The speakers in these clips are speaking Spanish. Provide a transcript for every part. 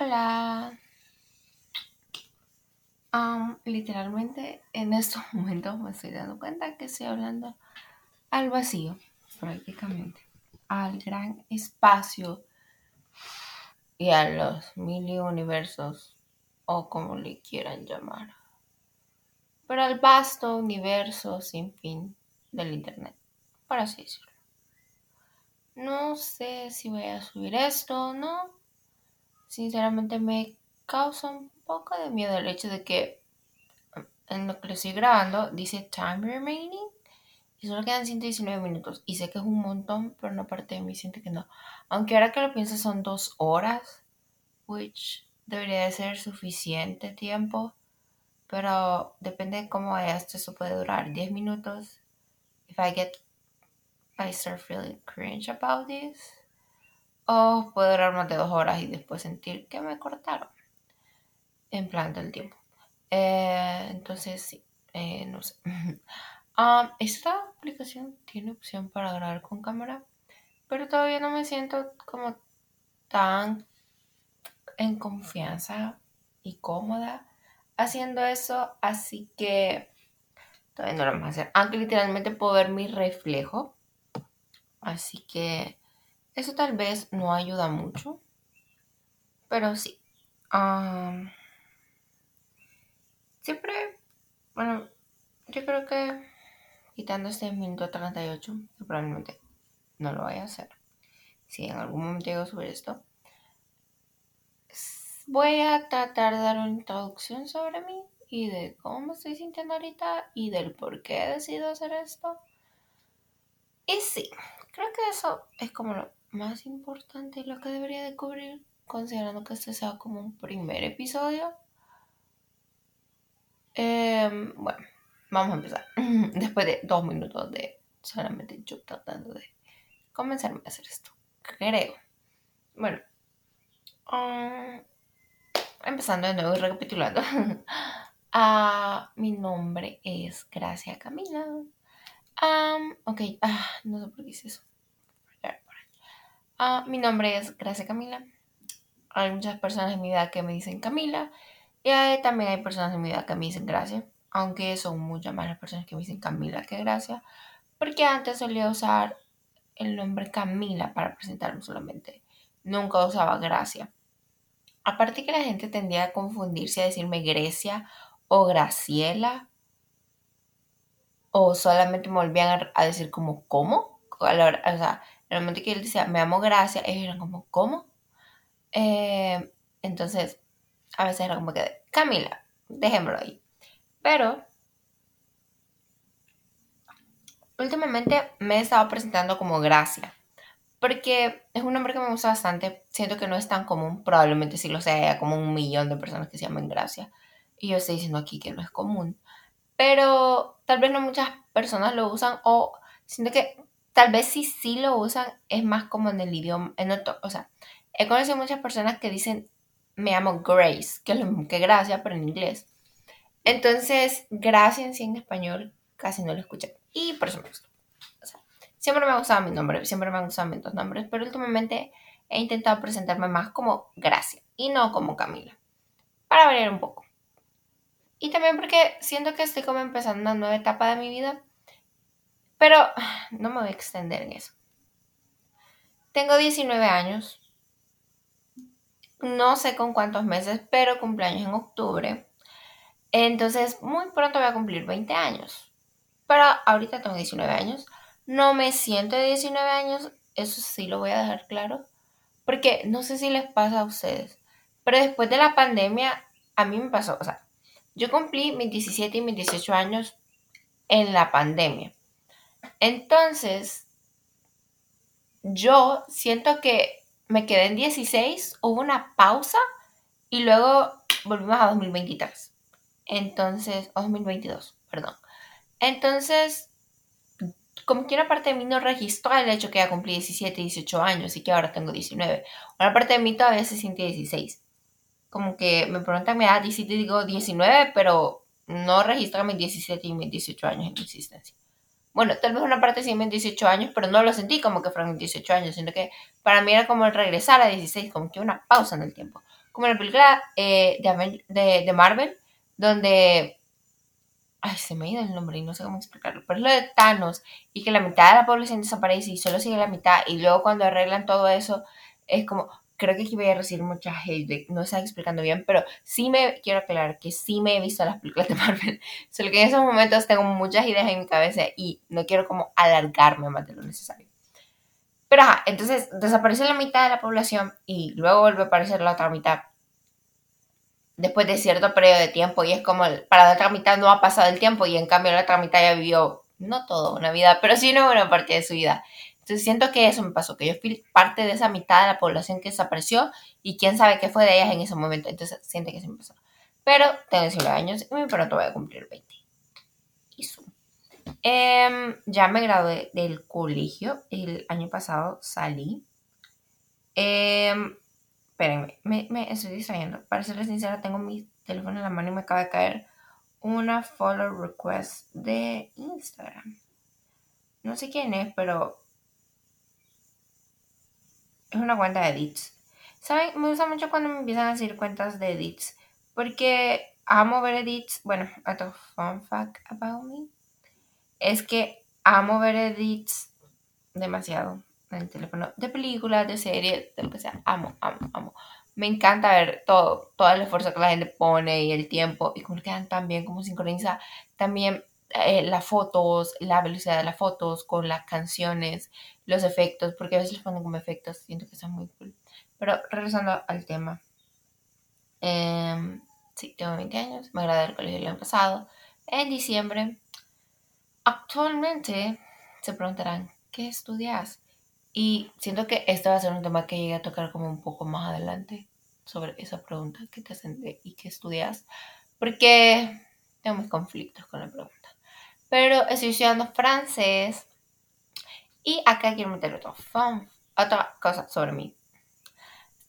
Hola. literalmente en estos momentos me estoy dando cuenta que estoy hablando al vacío, prácticamente, al gran espacio y a los mil universos, o como le quieran llamar, pero al vasto universo sin fin del Internet, por así decirlo. No sé si voy a subir esto o no. Sinceramente me causa un poco de miedo el hecho de que en lo que lo estoy grabando dice time remaining y solo quedan 119 minutos. Y sé que es un montón, pero una parte de mí siente que no. Aunque ahora que lo pienso son dos horas, which debería de ser suficiente tiempo. Pero depende de cómo vaya esto, eso puede durar 10 minutos. If I get, I start feeling cringe about this. O puede durar más de dos horas y después sentir que me cortaron. En plan del tiempo. Eh, entonces, sí, eh, no sé. Um, esta aplicación tiene opción para grabar con cámara, pero todavía no me siento como tan en confianza y cómoda haciendo eso, así que todavía no lo vamos a hacer. Aunque literalmente puedo ver mi reflejo, así que eso tal vez no ayuda mucho, pero sí. Um, siempre, bueno, yo creo que quitando este minuto 38, que probablemente no lo vaya a hacer, si en algún momento llego a subir esto, voy a tratar de dar una introducción sobre mí y de cómo me estoy sintiendo ahorita y del por qué he decidido hacer esto. Y sí, creo que eso es como lo más importante lo que debería de cubrir, considerando que este sea como un primer episodio. Em, bueno, Vamos a empezar. Después de dos minutos de solamente yo tratando de comenzarme a hacer esto. Creo. Bueno. Um, empezando de nuevo y recapitulando. mi nombre es Gracia Camila. Um, ok. Ah, no sé por qué hice eso. Uh, mi nombre es Gracia Camila. Hay muchas personas en mi vida que me dicen Camila. Y también hay personas en mi vida que me dicen Gracia aunque son muchas más las personas que me dicen Camila que Gracia, porque antes solía usar el nombre Camila para presentarme solamente. Nunca usaba Gracia. Aparte que la gente tendía a confundirse a decirme Grecia o Graciela, o solamente me volvían a decir como ¿cómo? O sea, en el momento que él decía me amo Gracia, ellos eran como ¿cómo? Eh, entonces, a veces era como que Camila, dejémoslo ahí. Pero últimamente me he estado presentando como Gracia. Porque es un nombre que me gusta bastante. Siento que no es tan común. Probablemente sí lo sea, como un millón de personas que se llaman Gracia. Y yo estoy diciendo aquí que no es común. Pero tal vez no muchas personas lo usan. O siento que tal vez si sí lo usan, es más como en el idioma. En otro, o sea, he conocido muchas personas que dicen me llamo Grace, que es lo mismo que Gracia, pero en inglés. Entonces, gracias en español casi no lo escuché. Y por eso me gustó. siempre me ha gustado mi nombre, siempre me han gustado mis dos nombres, pero últimamente he intentado presentarme más como Gracia y no como Camila. Para variar un poco. Y también porque siento que estoy como empezando una nueva etapa de mi vida. Pero no me voy a extender en eso. Tengo 19 años. No sé con cuántos meses, pero cumpleaños en octubre. Entonces, muy pronto voy a cumplir 20 años. Pero ahorita tengo 19 años. No me siento de 19 años, eso sí lo voy a dejar claro. Porque no sé si les pasa a ustedes. Pero después de la pandemia, a mí me pasó. O sea, yo cumplí mis 17 y mis 18 años en la pandemia. Entonces, yo siento que me quedé en 16, hubo una pausa y luego volvimos a 2023. Entonces, 2022, perdón. Entonces, como que una parte de mí no registró el hecho que ya cumplí 17, 18 años y que ahora tengo 19. Una parte de mí todavía se siente 16. Como que me preguntan mi edad, 17 digo 19, pero no registra mis 17 y mis 18 años en mi existencia. Bueno, tal vez una parte sí en 18 años, pero no lo sentí como que fueron 18 años, sino que para mí era como el regresar a 16, como que una pausa en el tiempo. Como en la película eh, de, de, Marvel, donde ay, se me ha ido el nombre y no sé cómo explicarlo, pero es lo de Thanos y que la mitad de la población desaparece y solo sigue la mitad y luego cuando arreglan todo eso es como, creo que aquí voy a recibir mucha hate, no está explicando bien, pero sí me quiero aclarar que sí me he visto las películas de Marvel, solo que en esos momentos tengo muchas ideas en mi cabeza y no quiero como alargarme más de lo necesario. Pero ajá, entonces desaparece la mitad de la población y luego vuelve a aparecer la otra mitad después de cierto periodo de tiempo y es como para la otra mitad no ha pasado el tiempo y en cambio la otra mitad ya vivió no toda una vida, pero sí una buena parte de su vida. Entonces siento que eso me pasó, que yo fui parte de esa mitad de la población que desapareció y quién sabe qué fue de ellas en ese momento. Entonces siento que eso me pasó. Pero tengo 19 años y muy pronto voy a cumplir 20. Y em, ya me gradué del colegio. El año pasado salí. Eh, espérenme, me, me estoy distrayendo. Para serles sincera, tengo mi teléfono en la mano y me acaba de caer una follow request de Instagram. No sé quién es, pero es una cuenta de edits. ¿Saben? Me gusta mucho cuando me empiezan a decir cuentas de edits. Porque amo ver edits. Bueno, otro fun fact about me. Es que amo ver edits demasiado en el teléfono. De películas, de series, de lo que sea. Amo, amo, amo. Me encanta ver todo, todo el esfuerzo que la gente pone y el tiempo. Y cómo quedan tan bien, cómo sincroniza también eh, las fotos, la velocidad de las fotos con las canciones, los efectos, porque a veces les ponen como efectos, siento que son muy cool. Pero regresando al tema. Eh, sí, tengo 20 años, me gradué del colegio el año pasado, en diciembre. Actualmente se preguntarán, ¿qué estudias? Y siento que este va a ser un tema que llegue a tocar como un poco más adelante sobre esa pregunta, ¿qué te hacen y qué estudias? Porque tengo mis conflictos con la pregunta pero estoy estudiando francés. Y acá quiero meter otro otra cosa sobre mí.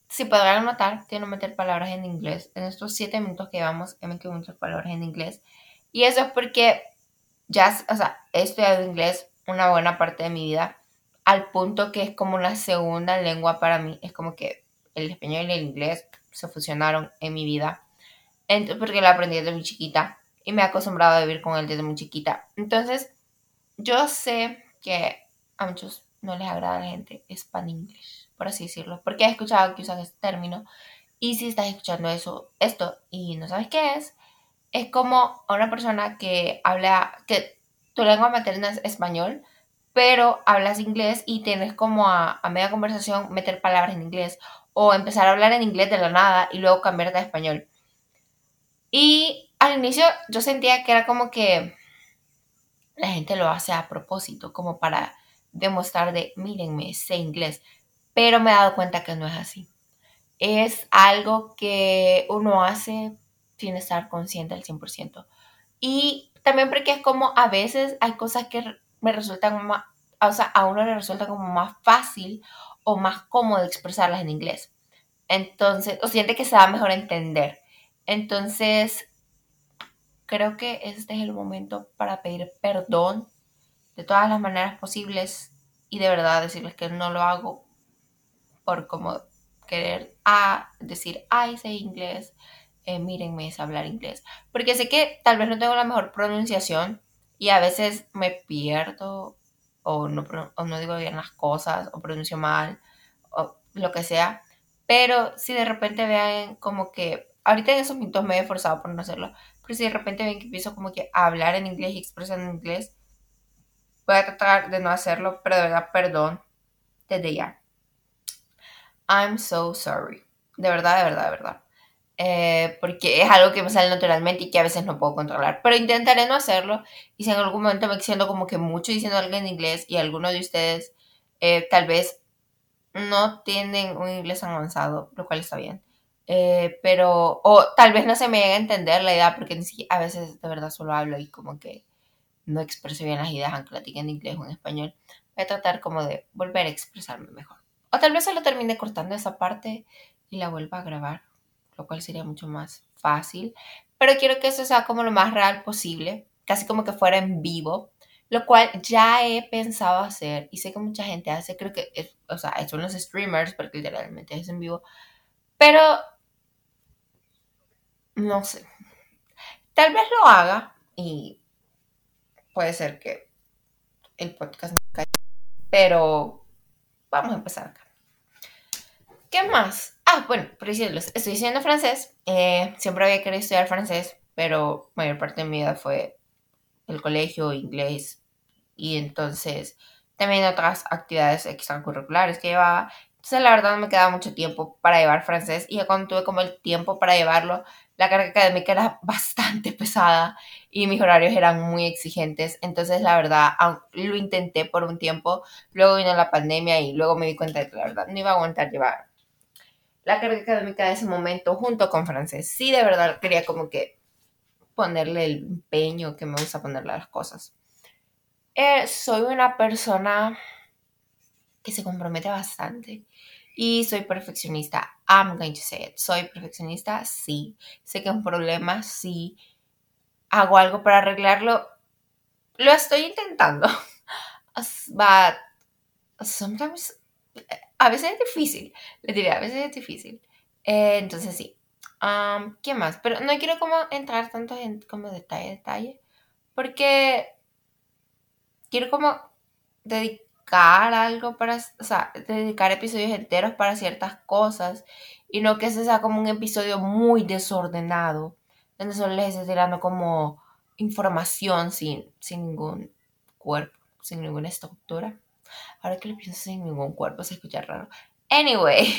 Si podrán notar, quiero meter palabras en inglés. En estos siete minutos que llevamos, he metido muchas palabras en inglés. Y eso es porque ya, o sea, he estudiado inglés una buena parte de mi vida, al punto que es como una segunda lengua para mí. Es como que el español y el inglés se fusionaron en mi vida. Entonces, porque lo aprendí desde muy chiquita y me he acostumbrado a vivir con él desde muy chiquita. Entonces, yo sé que a muchos no les agrada la gente span English, por así decirlo, porque he escuchado que usan este término. Y si estás escuchando eso, esto y no sabes qué es, es como a una persona que habla, que tu lengua materna es español, pero hablas inglés y tienes como a, a media conversación meter palabras en inglés o empezar a hablar en inglés de la nada y luego cambiarte a español. Y al inicio yo sentía que era como que la gente lo hace a propósito, como para demostrar de, mírenme, sé inglés, pero me he dado cuenta que no es así. Es algo que uno hace sin estar consciente al 100%. Y también porque es como a veces hay cosas que me resultan más, o sea, a uno le resulta como más fácil o más cómodo expresarlas en inglés. Entonces, o siente que se da mejor entender. Entonces, creo que este es el momento para pedir perdón de todas las maneras posibles y de verdad decirles que no lo hago por como querer a decir, ay, sé inglés, eh, mírenme, es hablar inglés. Porque sé que tal vez no tengo la mejor pronunciación y a veces me pierdo o no, o no digo bien las cosas o pronuncio mal o lo que sea. Pero si de repente vean como que ahorita en esos minutos me he esforzado por no hacerlo, si de repente ven que empiezo como que a hablar en inglés y expresar en inglés, voy a tratar de no hacerlo, pero de verdad, perdón desde ya. I'm so sorry. De verdad, de verdad, de verdad. Eh, porque es algo que me sale naturalmente y que a veces no puedo controlar. Pero intentaré no hacerlo. Y si en algún momento me siento como que mucho diciendo algo en inglés y alguno de ustedes eh, tal vez no tienen un inglés avanzado, lo cual está bien. Eh, pero, o tal vez no se me llegue a entender la idea porque a veces de verdad solo hablo y como que no expreso bien las ideas, aunque la diga en inglés o en español. Voy a tratar como de volver a expresarme mejor. O tal vez solo termine cortando esa parte y la vuelva a grabar, lo cual sería mucho más fácil. Pero quiero que eso sea como lo más real posible, casi como que fuera en vivo. lo cual ya he pensado hacer y sé que mucha gente hace, creo que, es, o sea, son los streamers, porque literalmente es en vivo, pero no sé, tal vez lo haga y puede ser que el podcast no caiga, pero vamos a empezar acá. ¿Qué más? Ah, bueno, por decirlo, estoy estudiando francés. Eh, siempre había querido estudiar francés, pero mayor parte de mi vida fue el colegio, inglés, y entonces también otras actividades extracurriculares que llevaba. Entonces la verdad no me quedaba mucho tiempo para llevar francés y ya cuando tuve como el tiempo para llevarlo, la carga académica era bastante pesada y mis horarios eran muy exigentes. Entonces la verdad lo intenté por un tiempo, luego vino la pandemia y luego me di cuenta de que la verdad no iba a aguantar llevar la carga académica de ese momento junto con francés. Sí, de verdad quería como que ponerle el empeño que me gusta ponerle a las cosas. Eh, soy una persona que se compromete bastante y soy perfeccionista. I'm going to say it. Soy perfeccionista, sí. Sé que es un problema, sí. Hago algo para arreglarlo. Lo estoy intentando. But sometimes a veces es difícil, le diré, a veces es difícil. Eh, entonces sí. ¿Qué más? Pero no quiero como entrar tanto en como detalle, detalle, porque quiero como dedicar algo para, dedicar episodios enteros para ciertas cosas y no que ese sea como un episodio muy desordenado, donde solo les esté tirando como información sin, ningún cuerpo, sin ninguna estructura. Ahora que lo pienso sin ningún cuerpo se escucha raro. Anyways,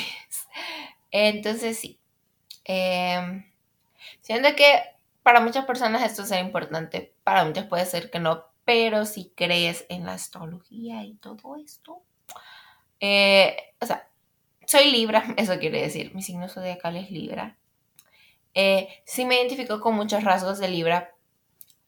entonces sí. Eh, siento que para muchas personas esto es importante, para muchas puede ser que no, pero si crees en la astrología y todo esto, eh, o sea, soy Libra, eso quiere decir, mi signo zodiacal es Libra. Eh, sí me identifico con muchos rasgos de Libra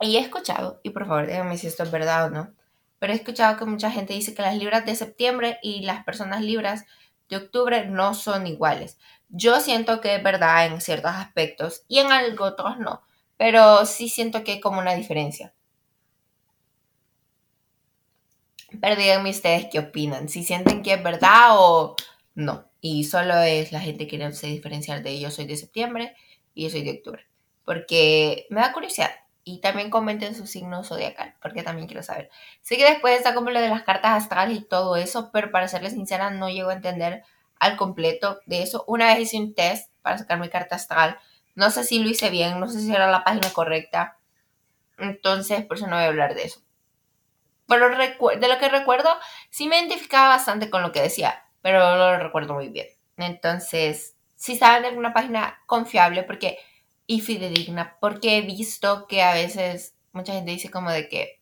y he escuchado, y por favor díganme si esto es verdad o no, pero he escuchado que mucha gente dice que las libras de septiembre y las personas libras de octubre no son iguales. Yo siento que es verdad en ciertos aspectos y en algo otros no, pero sí siento que hay como una diferencia. Pero díganme ustedes qué opinan, si sienten que es verdad o no. Y solo es la gente que no se diferenciar de yo soy de septiembre y yo soy de octubre. Porque me da curiosidad. Y también comenten su signo zodiacal, porque también quiero saber. Sé que después está como lo de las cartas astrales y todo eso, pero para serles sincera, no llego a entender al completo de eso. Una vez hice un test para sacar mi carta astral. No sé si lo hice bien, no sé si era la página correcta. Entonces, por eso no voy a hablar de eso. Pero de lo que recuerdo, sí me identificaba bastante con lo que decía, pero no lo recuerdo muy bien. Entonces, si saben de alguna página confiable, porque y fidedigna, porque he visto que a veces mucha gente dice como de que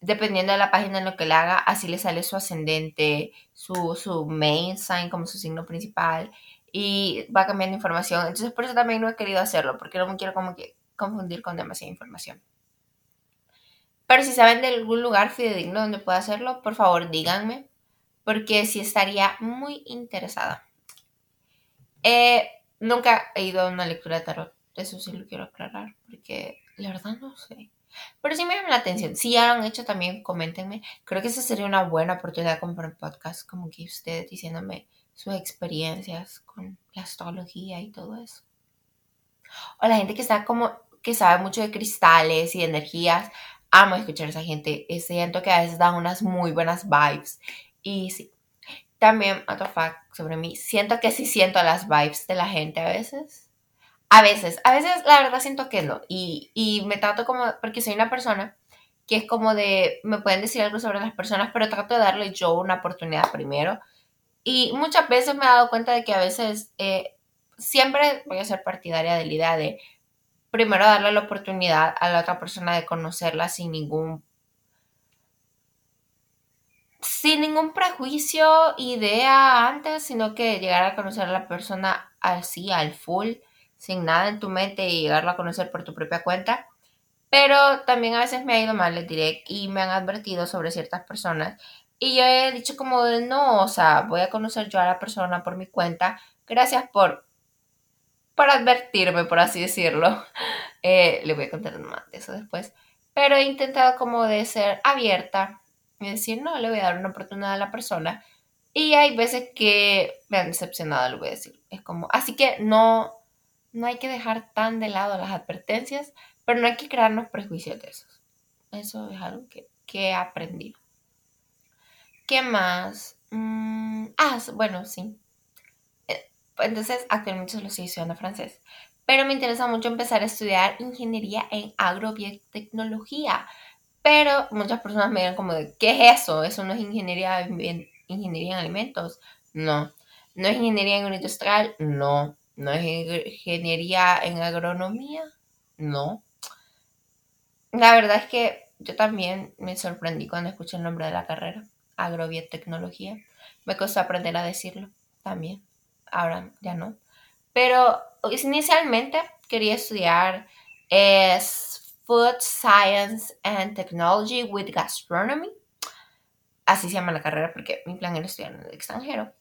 dependiendo de la página en lo que le haga, así le sale su ascendente, su, su main sign como su signo principal y va cambiando información. Entonces por eso también no he querido hacerlo, porque no me quiero como que confundir con demasiada información. Pero si saben de algún lugar fidedigno donde pueda hacerlo, por favor díganme, porque sí estaría muy interesada. Eh, nunca he ido a una lectura de tarot eso sí lo quiero aclarar, porque la verdad no sé. Pero sí me llama la atención. Si ya lo han hecho también, coméntenme. Creo que esa sería una buena oportunidad como para un podcast, como que ustedes diciéndome sus experiencias con la astrología y todo eso. O la gente que está como, que sabe mucho de cristales y de energías. Amo escuchar a esa gente. Siento que a veces dan unas muy buenas vibes. Y sí. También, otro fact sobre mí. Siento que sí siento las vibes de la gente a veces a veces, a veces la verdad siento que no. Y, y me trato como, porque soy una persona que es como de, me pueden decir algo sobre las personas, pero trato de darle yo una oportunidad primero. Y muchas veces me he dado cuenta de que a veces eh, siempre voy a ser partidaria de la idea de primero darle la oportunidad a la otra persona de conocerla sin ningún sin ningún prejuicio, idea antes, sino que llegar a conocer a la persona así, al full, sin nada en tu mente y llegarlo a conocer por tu propia cuenta. Pero también a veces me ha ido mal, les diré, y me han advertido sobre ciertas personas. Y yo he dicho como de no, o sea, voy a conocer yo a la persona por mi cuenta. Gracias por, por advertirme, por así decirlo. Eh, le voy a contar más de eso después. pero he intentado como de ser abierta y decir, no, le voy a dar una oportunidad a la persona. Y hay veces que me han decepcionado, lo voy a decir. Es como, así que no, no hay que dejar tan de lado las advertencias, pero no hay que crearnos prejuicios de esos. Eso es algo que, que he aprendido. ¿Qué más? Mm, ah, bueno, sí. Entonces, actualmente solo estoy estudiando francés. Pero me interesa mucho empezar a estudiar ingeniería en agrobiotecnología. Pero muchas personas me dirán como de, ¿qué es eso? ¿Eso no es ingeniería en, ingeniería en alimentos? No. ¿No es ingeniería en industrial? No. ¿No es ingeniería en agronomía? No. La verdad es que yo también me sorprendí cuando escuché el nombre de la carrera agrobiotecnología. Me costó aprender a decirlo también. Ahora ya no. Pero inicialmente quería estudiar es Food Science and Technology with Gastronomy. Así se llama la carrera porque mi plan era estudiar en el extranjero.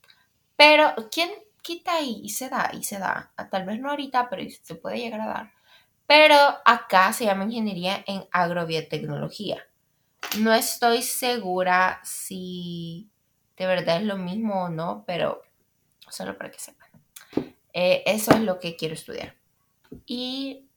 Pero, ¿quién quita ahí? Y se da, y se da. Tal vez no ahorita, pero se puede llegar a dar. Pero acá se llama ingeniería en agrobiotecnología. No estoy segura si de verdad es lo mismo o no, pero solo para que sepan. Eh, eso es lo que quiero estudiar. Y...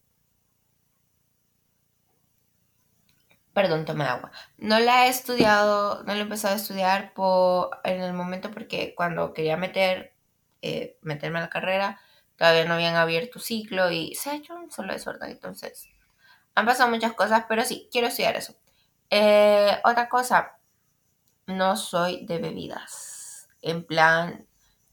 Perdón, tomé agua. No la he estudiado, no la he empezado a estudiar por, en el momento porque cuando quería meter, eh, meterme a la carrera, todavía no habían abierto ciclo y se ha hecho un solo desorden. Entonces, han pasado muchas cosas, pero sí, quiero estudiar eso. Eh, otra cosa, no soy de bebidas. En plan,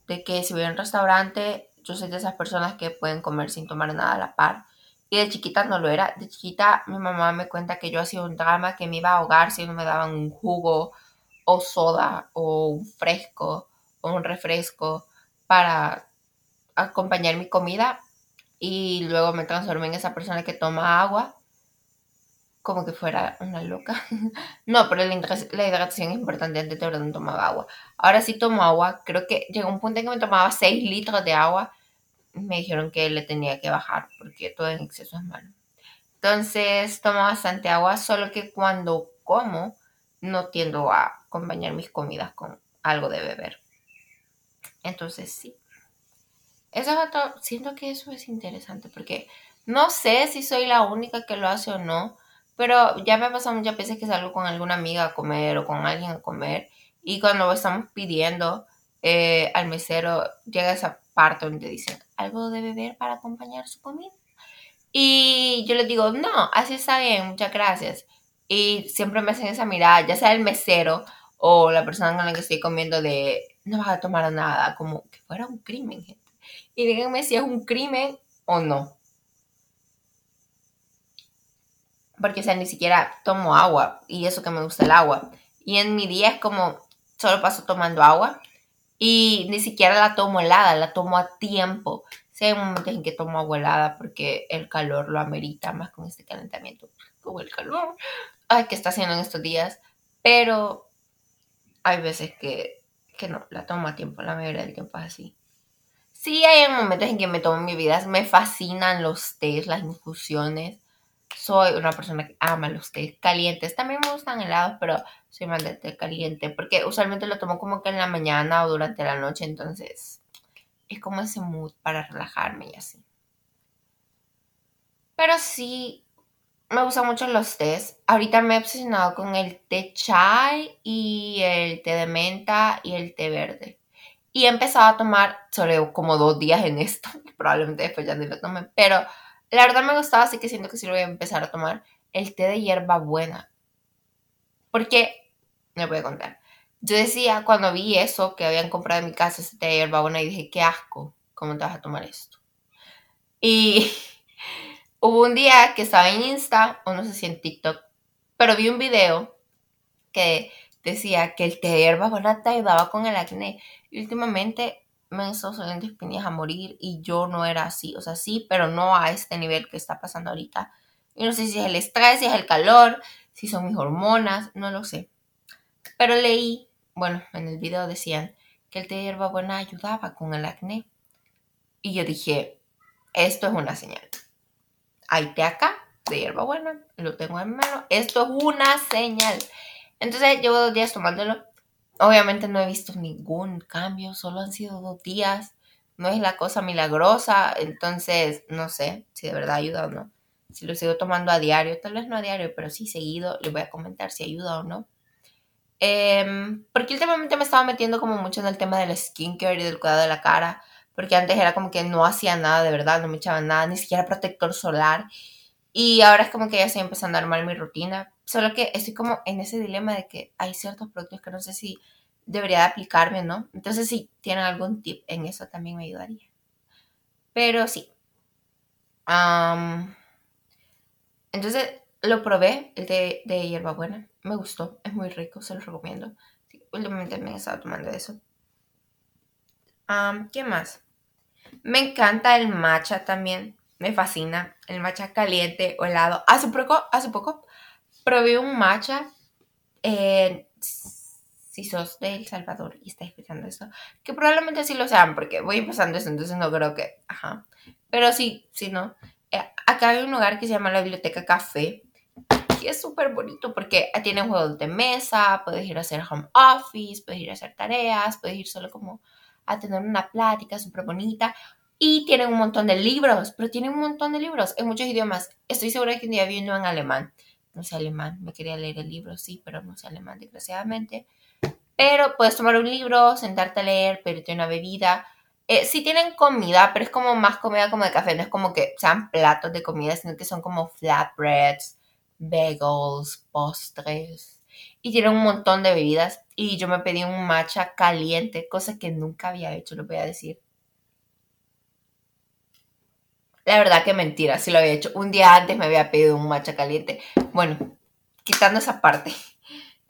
de que si voy a un restaurante, yo soy de esas personas que pueden comer sin tomar nada a la par. Y de chiquita no lo era. De chiquita mi mamá me cuenta que yo hacía un drama que me iba a ahogar si no me daban un jugo o soda o un fresco o un refresco para acompañar mi comida. Y luego me transformé en esa persona que toma agua como que fuera una loca. no, pero la, hidratación es importante. Antes de no tomaba agua. Ahora sí tomo agua. Creo que llegó un punto en que me tomaba 6 litros de agua. Me dijeron que le tenía que bajar porque todo en exceso es malo. Entonces tomo bastante agua, solo que cuando como no tiendo a acompañar mis comidas con algo de beber. Entonces sí. Eso es otro, siento que eso es interesante porque no sé si soy la única que lo hace o no, pero ya me ha pasado muchas veces que salgo con alguna amiga a comer o con alguien a comer y cuando estamos pidiendo eh, al mesero llega esa parte donde dicen algo de beber para acompañar su comida. Y yo les digo, no, así está bien, muchas gracias. Y siempre me hacen esa mirada, ya sea el mesero o la persona con la que estoy comiendo de no vas a tomar nada, como que fuera un crimen, gente. Y díganme si es un crimen o no. Porque, o sea, ni siquiera tomo agua y eso que me gusta el agua. Y en mi día es como, solo paso tomando agua y ni siquiera la tomo helada, la tomo a tiempo. Sí, hay momentos en que tomo agua helada porque el calor lo amerita más con este calentamiento, como el calor ay, que está haciendo en estos días. Pero hay veces que, que no, la tomo a tiempo, la mayoría del tiempo es así. Sí, hay momentos en que me tomo mi vida, me fascinan los tés, las infusiones soy una persona que ama los té calientes. También me gustan helados, pero soy más de té caliente porque usualmente lo tomo como que en la mañana o durante la noche, entonces es como ese mood para relajarme y así. Pero sí, me gustan mucho los tés. Ahorita me he obsesionado con el té chai y el té de menta y el té verde. Y he empezado a tomar solo como dos días en esto. Probablemente después ya no lo tome, pero la verdad me gustaba, así que siento que sí lo voy a empezar a tomar. El té de hierba buena. Porque, me voy a contar. Yo decía, cuando vi eso, que habían comprado en mi casa ese té de hierba buena, y dije, qué asco, ¿cómo te vas a tomar esto? Y hubo un día que estaba en Insta, o no sé si en TikTok, pero vi un video que decía que el té de hierba buena te ayudaba con el acné. Y últimamente me han estado saliendo espinillas a morir y yo no era así. O sea, sí, pero no a este nivel que está pasando ahorita. Y no sé si es el estrés, si es el calor, si son mis hormonas, no lo sé. Pero leí, bueno, en el video decían que el té de hierbabuena ayudaba con el acné. Y yo dije, esto es una señal. Hay té acá, de hierbabuena, lo tengo en mano. Esto es una señal. Entonces llevo dos días tomándolo. Obviamente no he visto ningún cambio, solo han sido dos días. No es la cosa milagrosa, entonces no sé si de verdad ayuda o no. Si lo sigo tomando a diario, tal vez no a diario, pero sí seguido, les voy a comentar si ayuda o no. Em, porque últimamente me estaba metiendo como mucho en el tema del skincare y del cuidado de la cara. Porque antes era como que no hacía nada de verdad, no me echaba nada, ni siquiera protector solar. Y ahora es como que ya estoy empezando a armar mi rutina. Solo que estoy como en ese dilema de que hay ciertos productos que no sé si debería de aplicarme, ¿no? Entonces, si tienen algún tip en eso también me ayudaría. Pero sí. entonces, lo probé, el de, hierbabuena. Me gustó, es muy rico, se lo recomiendo. últimamente me he estado tomando eso. ¿Qué más? Me encanta el matcha también. Me fascina. El matcha caliente o helado. Hace poco, hace poco probé un matcha. si sos de El Salvador y estás escuchando esto, que probablemente sí lo sean, porque voy empezando eso, entonces no creo que. Ajá. Pero sí, sí, no. Eh, acá hay un lugar que se llama la Biblioteca Café. Y es súper bonito porque tiene juegos de mesa, puedes ir a hacer home office, puedes ir a hacer tareas, puedes ir solo como a tener una plática súper bonita. Y tienen un montón de libros, pero tienen un montón de libros en muchos idiomas. Estoy segura que un día vi uno en alemán. No sé alemán, me quería leer el libro, sí, pero no sé alemán, desgraciadamente. Pero puedes tomar un libro, sentarte a leer, pedirte una bebida. Eh, sí tienen comida, pero es como más comida como de café. No es como que sean platos de comida, sino que son como flatbreads, bagels, postres. Y tienen un montón de bebidas. Y yo me pedí un matcha caliente, cosa que nunca había hecho, lo voy a decir. La verdad que mentira, sí lo había hecho. Un día antes me había pedido un matcha caliente. Bueno, quitando esa parte.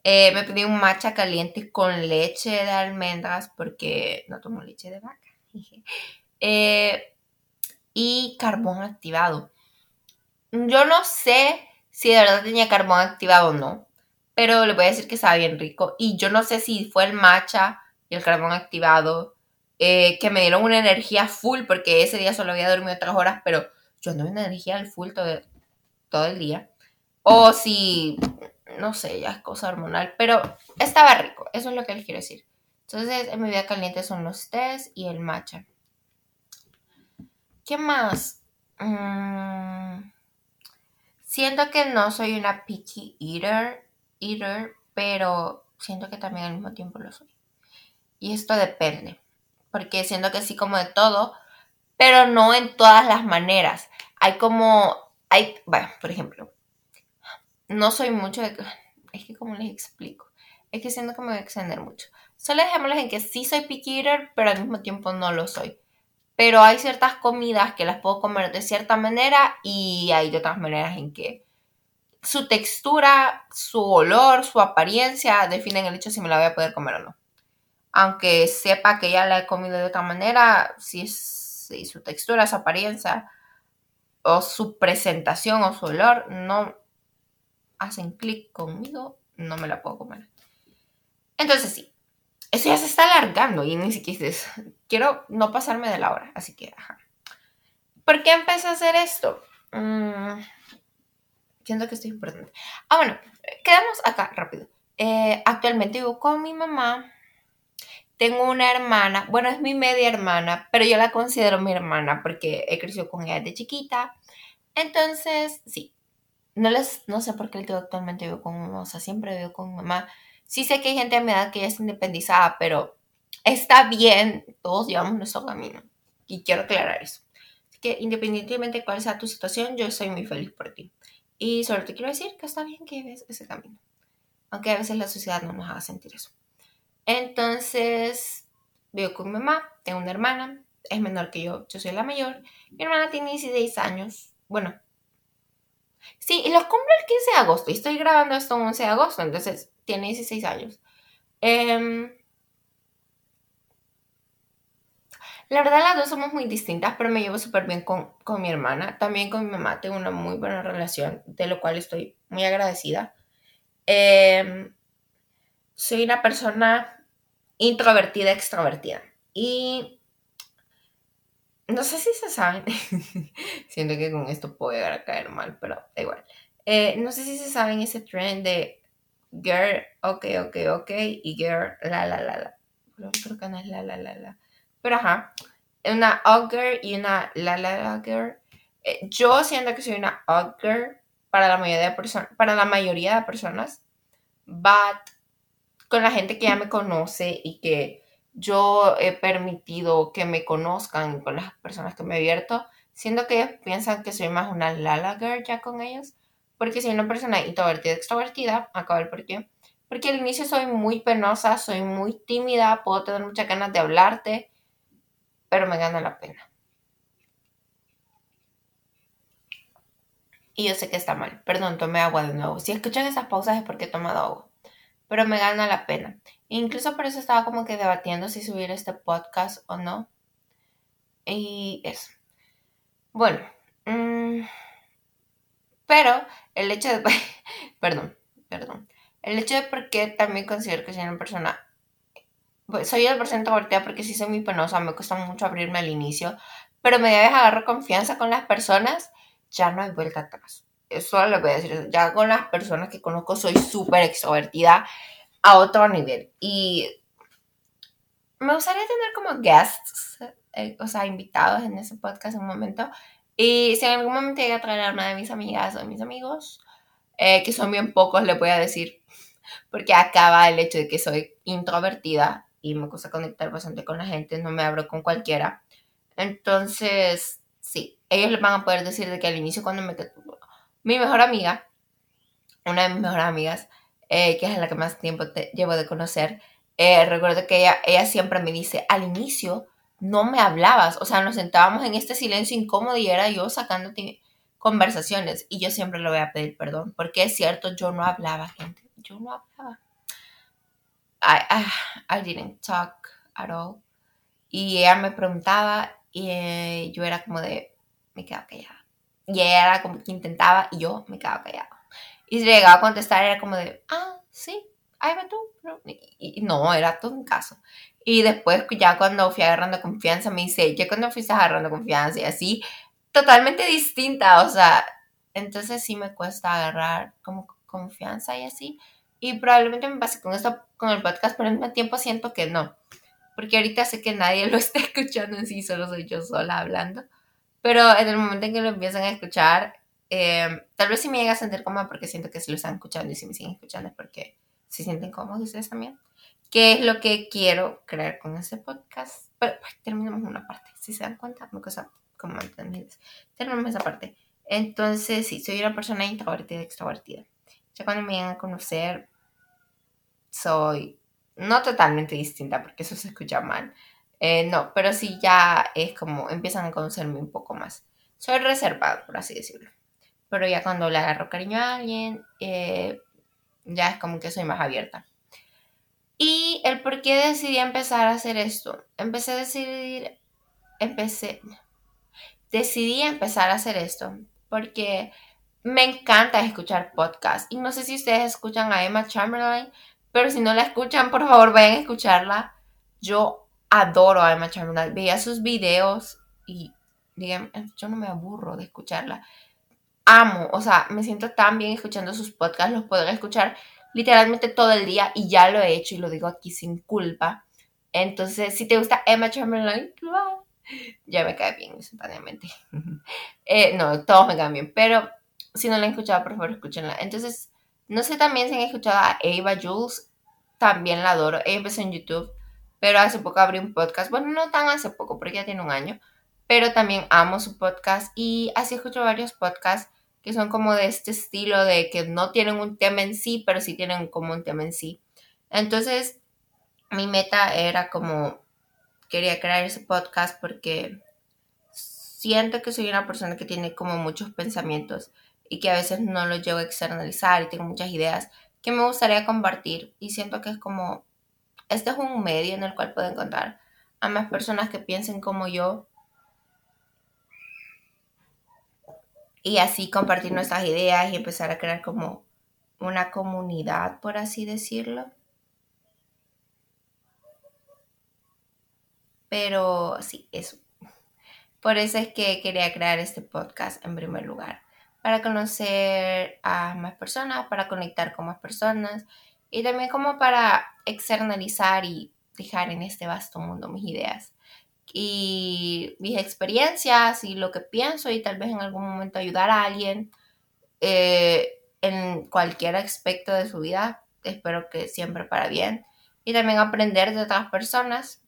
Eh, me pedí un matcha caliente con leche de almendras porque no tomo leche de vaca. Eh, y carbón activado. Yo no sé si de verdad tenía carbón activado o no, pero le voy a decir que estaba bien rico. Y yo no sé si fue el matcha y el carbón activado eh, que me dieron una energía full, porque ese día solo había dormido tres horas, pero yo no una energía al full todo, todo el día. O si, no sé, ya es cosa hormonal, pero estaba rico, eso es lo que les quiero decir. Entonces, en mi vida caliente son los tés y el matcha. ¿Qué más? Mm, siento que no soy una picky eater, eater, pero siento que también al mismo tiempo lo soy. Y esto depende porque siento que sí como de todo, pero no en todas las maneras. Hay como, hay, bueno, por ejemplo, no soy mucho de, es que como les explico, es que siento que me voy a extender mucho. Solo dejémosles en que sí soy picky eater, pero al mismo tiempo no lo soy. Pero hay ciertas comidas que las puedo comer de cierta manera y hay de otras maneras en que su textura, su olor, su apariencia definen el hecho si me la voy a poder comer o no aunque sepa que ya la he comido de otra manera, si, su textura, su apariencia o su presentación o su olor no hacen clic conmigo, no me la puedo comer. Entonces sí, eso ya se está alargando y ni siquiera quiero no pasarme de la hora, así que, ajá. ¿Por qué empecé a hacer esto? Mm, siento que estoy importante. Ah, bueno, quedamos acá rápido. Eh, actualmente vivo con mi mamá tengo una hermana, bueno, es mi media hermana, pero yo la considero mi hermana porque he crecido con ella desde chiquita. Entonces, sí, no, les, no sé por qué actualmente vivo con mamá, o sea, siempre vivo con mamá. Sí sé que hay gente a mi edad que ya es independizada, pero está bien, todos llevamos nuestro camino. Y quiero aclarar eso. Así que independientemente de cuál sea tu situación, yo soy muy feliz por ti. Y solo te quiero decir que está bien que ves ese camino. Aunque a veces la sociedad no nos haga sentir eso. Entonces, vivo con mi mamá, tengo una hermana, es menor que yo, yo soy la mayor. Mi hermana tiene 16 años. Bueno, sí, y los cumple el 15 de agosto. Y estoy grabando esto el 11 de agosto, entonces tiene 16 años. Em, la verdad, las dos somos muy distintas, pero me llevo súper bien con, con, mi hermana. También con mi mamá tengo una muy buena relación, de lo cual estoy muy agradecida. Em, soy una persona introvertida, extrovertida. Y no sé si se saben, siento que con esto puedo llegar a caer mal, pero da igual. Eh, no sé si se saben ese trend de girl, ok, ok, ok, y girl, la, la, la, la. Creo que no es la, la, la, la. Pero ajá, una girl y una la, la, la girl. Eh, yo siento que soy una girl para la mayoría de personas, para la mayoría de personas, but con la gente que ya me conoce y que yo he permitido que me conozcan con las personas que me abierto, siento que ellos piensan que soy más una lala girl ya con ellos, porque soy una persona introvertida, extrovertida, acabo el por qué. Porque al inicio soy muy penosa, soy muy tímida, puedo tener muchas ganas de hablarte, pero me gana la pena. Y yo sé que está mal. Perdón, tomé agua de nuevo. Si escuchan esas pausas es porque he tomado agua. Pero me gana la pena. Incluso por eso estaba como que debatiendo si subir este podcast o no. Y eso. Bueno. Mm, pero el hecho de... perdón, perdón. El hecho de por qué también considero que soy una persona... Pues soy el porcentaje introvertida porque sí soy muy penosa, me cuesta mucho abrirme al inicio. Pero me debes agarrar confianza con las personas, ya no hay vuelta atrás. Eso lo voy a decir. Ya con las personas que conozco soy súper extrovertida a otro nivel. Y me gustaría tener como guests, eh, o sea, invitados en ese podcast en un momento. Y si en algún momento llega a traer a una de mis amigas o de mis amigos, eh, que son bien pocos, le voy a decir, porque acaba el hecho de que soy introvertida y me gusta conectar bastante con la gente, no me abro con cualquiera. Entonces, sí, ellos les van a poder decir de que al inicio cuando me... Mi mejor amiga, una de mis mejores amigas, eh, que es la que más tiempo te llevo de conocer, eh, recuerdo que ella, ella siempre me dice, al inicio no me hablabas, o sea, nos sentábamos en este silencio incómodo y era yo sacándote conversaciones y yo siempre le voy a pedir perdón, porque es cierto, yo no hablaba, gente, yo no hablaba. I, I, didn't talk at all. Y ella me preguntaba y eh, yo era como de, me quedaba callada. Y ella era como que intentaba y yo me quedaba callada. Y si llegaba a contestar era como de, ah, sí, ahí va tú. Y, no, era todo un caso. Y después ya cuando fui agarrando confianza me dice, ya cuando fuiste agarrando confianza y así, totalmente distinta, o sea, entonces sí me cuesta agarrar como confianza y así. Y probablemente me pase con esto, con el podcast, pero al mismo tiempo siento que no. Porque ahorita sé que nadie lo está escuchando en sí, solo soy yo sola hablando. Pero en el momento en que lo empiezan a escuchar, Em, tal vez si me llega a sentir cómoda porque siento que si lo están escuchando y si me siguen escuchando es porque se sienten cómodos ustedes también. ¿Qué es lo que quiero crear con este podcast? Pero pues, terminamos una parte. Si se dan cuenta, me cosa como entendidas. Terminamos esa parte. Entonces, sí, soy una persona introvertida extrovertida. Ya cuando me llegan a conocer, soy no totalmente distinta porque eso se escucha mal. Eh, no, pero sí ya es como empiezan a conocerme un poco más. Soy reservado, por así decirlo pero ya cuando le agarro cariño a alguien, eh, ya es como que soy más abierta. Y el por qué decidí empezar a hacer esto. Empecé a decidir, empecé, decidí empezar a hacer esto porque me encanta escuchar podcasts. Y no sé si ustedes escuchan a Emma Chamberlain, pero si no la escuchan, por favor vayan a escucharla. Yo adoro a Emma Chamberlain. Veía sus videos y yo no me aburro de escucharla amo, o sea, me siento tan bien escuchando sus podcasts, los puedo escuchar literalmente todo el día y ya lo he hecho y lo digo aquí sin culpa. Entonces, si te gusta Emma Chamberlain, ya me cae bien instantáneamente. Eh, no, todos me caen bien, pero si no la han escuchado, por favor, escúchenla. Entonces, no sé también si han escuchado a Ava Jules, también la adoro. Ella empezó en YouTube, pero hace poco abrí un podcast. Bueno, no tan hace poco, porque ya tiene un año, pero también amo su podcast y así escucho varios podcasts que son como de este estilo de que no tienen un tema en sí, pero sí tienen como un tema en sí. Entonces, mi meta era como, quería crear ese podcast porque siento que soy una persona que tiene como muchos pensamientos y que a veces no los llevo a externalizar y tengo muchas ideas que me gustaría compartir y siento que es como, este es un medio en el cual puedo encontrar a más personas que piensen como yo y así compartir nuestras ideas y empezar a crear como una comunidad, por así decirlo. Pero sí, eso. Por eso es que quería crear este podcast en primer lugar, para conocer a más personas, para conectar con más personas y también como para externalizar y dejar en este vasto mundo mis ideas y mis experiencias y lo que pienso y tal vez en algún momento ayudar a alguien eh, en cualquier aspecto de su vida. Espero que siempre para bien. Y también aprender de otras personas.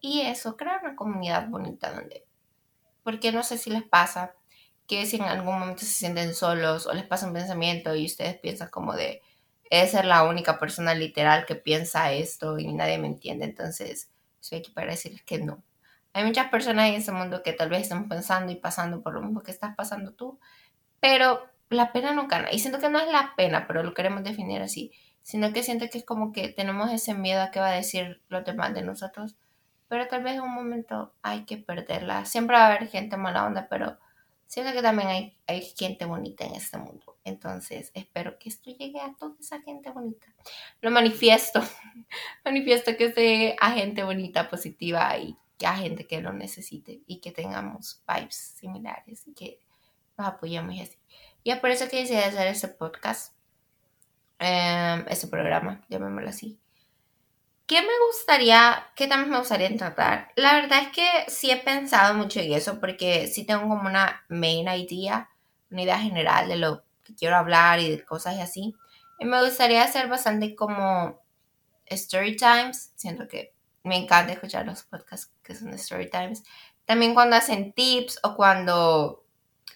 Y eso, crear una comunidad bonita donde... Porque no sé si les pasa que si en algún momento se sienten solos o les pasa un pensamiento y ustedes piensan como de, es ser la única persona literal que piensa esto y nadie me entiende. Entonces, soy aquí para decirles que no. Hay muchas personas en ese mundo que tal vez están pensando y pasando por lo mismo que estás pasando tú, pero la pena no gana. Y siento que no es la pena, pero lo queremos definir así, sino que siento que es como que tenemos ese miedo a qué va a decir los demás de nosotros, pero tal vez en un momento hay que perderla. Siempre va a haber gente mala onda, pero siento que también hay, hay gente bonita en este mundo. Entonces, espero que esto llegue a toda esa gente bonita. Lo manifiesto. manifiesto que sea a gente bonita, positiva y a gente que lo necesite y que tengamos vibes similares y que nos apoyemos y así. Y es por eso que decidí hacer este podcast, eh, este programa, llamémoslo así. ¿Qué me gustaría, qué también me gustaría tratar? La verdad es que sí he pensado mucho en eso porque sí tengo como una main idea, una idea general de lo que quiero hablar y de cosas y así. Y me gustaría hacer bastante como story times. Siento que me encanta escuchar los podcasts que son story times. También cuando hacen tips o cuando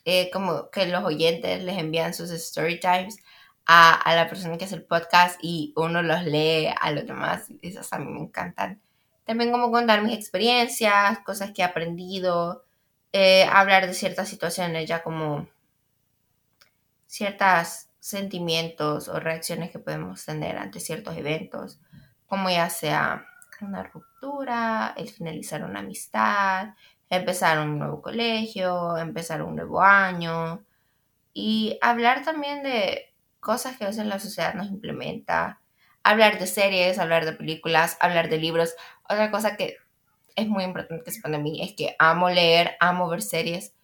eh, como que los oyentes les envían sus story times a, a, la persona que hace el podcast y uno los lee a los demás. Esas a mí me encantan. También como contar mis experiencias, cosas que he aprendido, eh, hablar de ciertas situaciones, ya como ciertos sentimientos o reacciones que podemos tener ante ciertos eventos, como ya sea una ruptura, el finalizar una amistad, empezar un nuevo colegio, empezar un nuevo año y hablar también de cosas que a veces la sociedad nos implementa, hablar de series, hablar de películas, hablar de libros. Otra cosa que es muy importante que sepan de mí es que amo leer, amo ver series,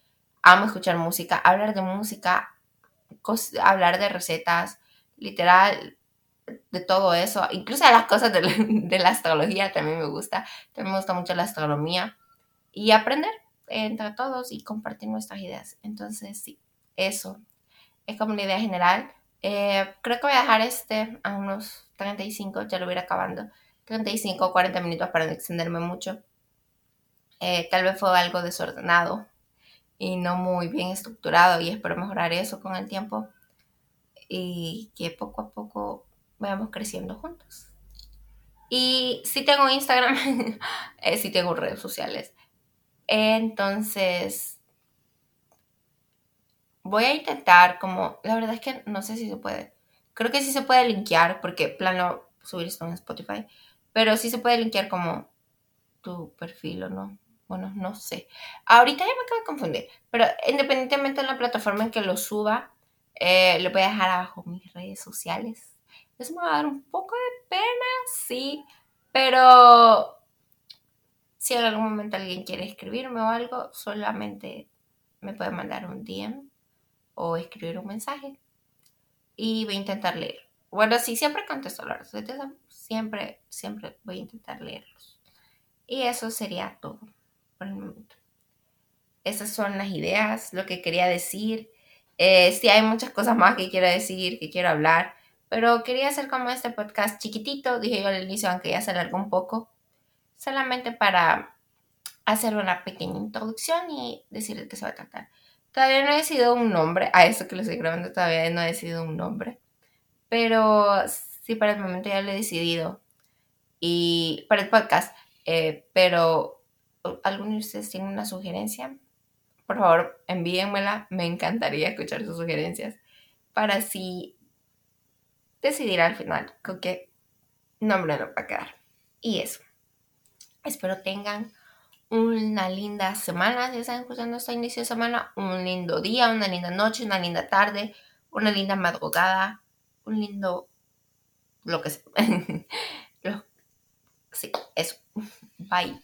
amo escuchar música, hablar de música, hablar de recetas, literal, de todo eso, incluso las cosas de la, de la astrología también me gusta, también me gusta mucho la astronomía y aprender entre todos y compartir nuestras ideas. Entonces, sí, eso es como una idea general. Eh, creo que voy a dejar este a unos 35, ya lo voy a ir acabando. 35 o 40 minutos para no extenderme mucho. Eh, tal vez fue algo desordenado y no muy bien estructurado y espero mejorar eso con el tiempo y que poco a poco vayamos creciendo juntos. Y si tengo Instagram, eh, si tengo redes sociales. Entonces, voy a intentar como, la verdad es que no sé si se puede. Creo que sí se puede linkear porque plano subir esto en Spotify, pero sí se puede linkear como tu perfil o no. Bueno, no sé. Ahorita ya me acabo de confundir, pero independientemente de la plataforma en que lo suba, eh, lo voy a dejar abajo mis redes sociales. Eso me va a dar un poco de pena, sí, pero si en algún momento alguien quiere escribirme o algo, solamente me puede mandar un DM o escribir un mensaje y voy a intentar leer. Bueno, sí, siempre contesto las siempre, siempre voy a intentar leerlos. Y eso sería todo por el momento. Esas son las ideas, lo que quería decir. Eh, sí, hay muchas cosas más que quiero decir, que quiero hablar, pero quería hacer como este podcast chiquitito, dije yo al inicio, aunque ya se alargó un poco solamente para hacer una pequeña introducción y decirles qué se va a tratar. Todavía no he decidido un nombre, a eso que lo estoy grabando todavía no he decidido un nombre, pero sí para el momento ya lo he decidido. Y para el podcast, eh, pero ¿alguno de ustedes tiene una sugerencia? Por favor, envíenmela, me encantaría escuchar sus sugerencias para así decidir al final con qué nombre nos va a quedar. Y eso. Espero tengan una linda semana, si están escuchando este inicio de semana, un lindo día, una linda noche, una linda tarde, una linda madrugada, un lindo lo que sea. sí, eso. Bye.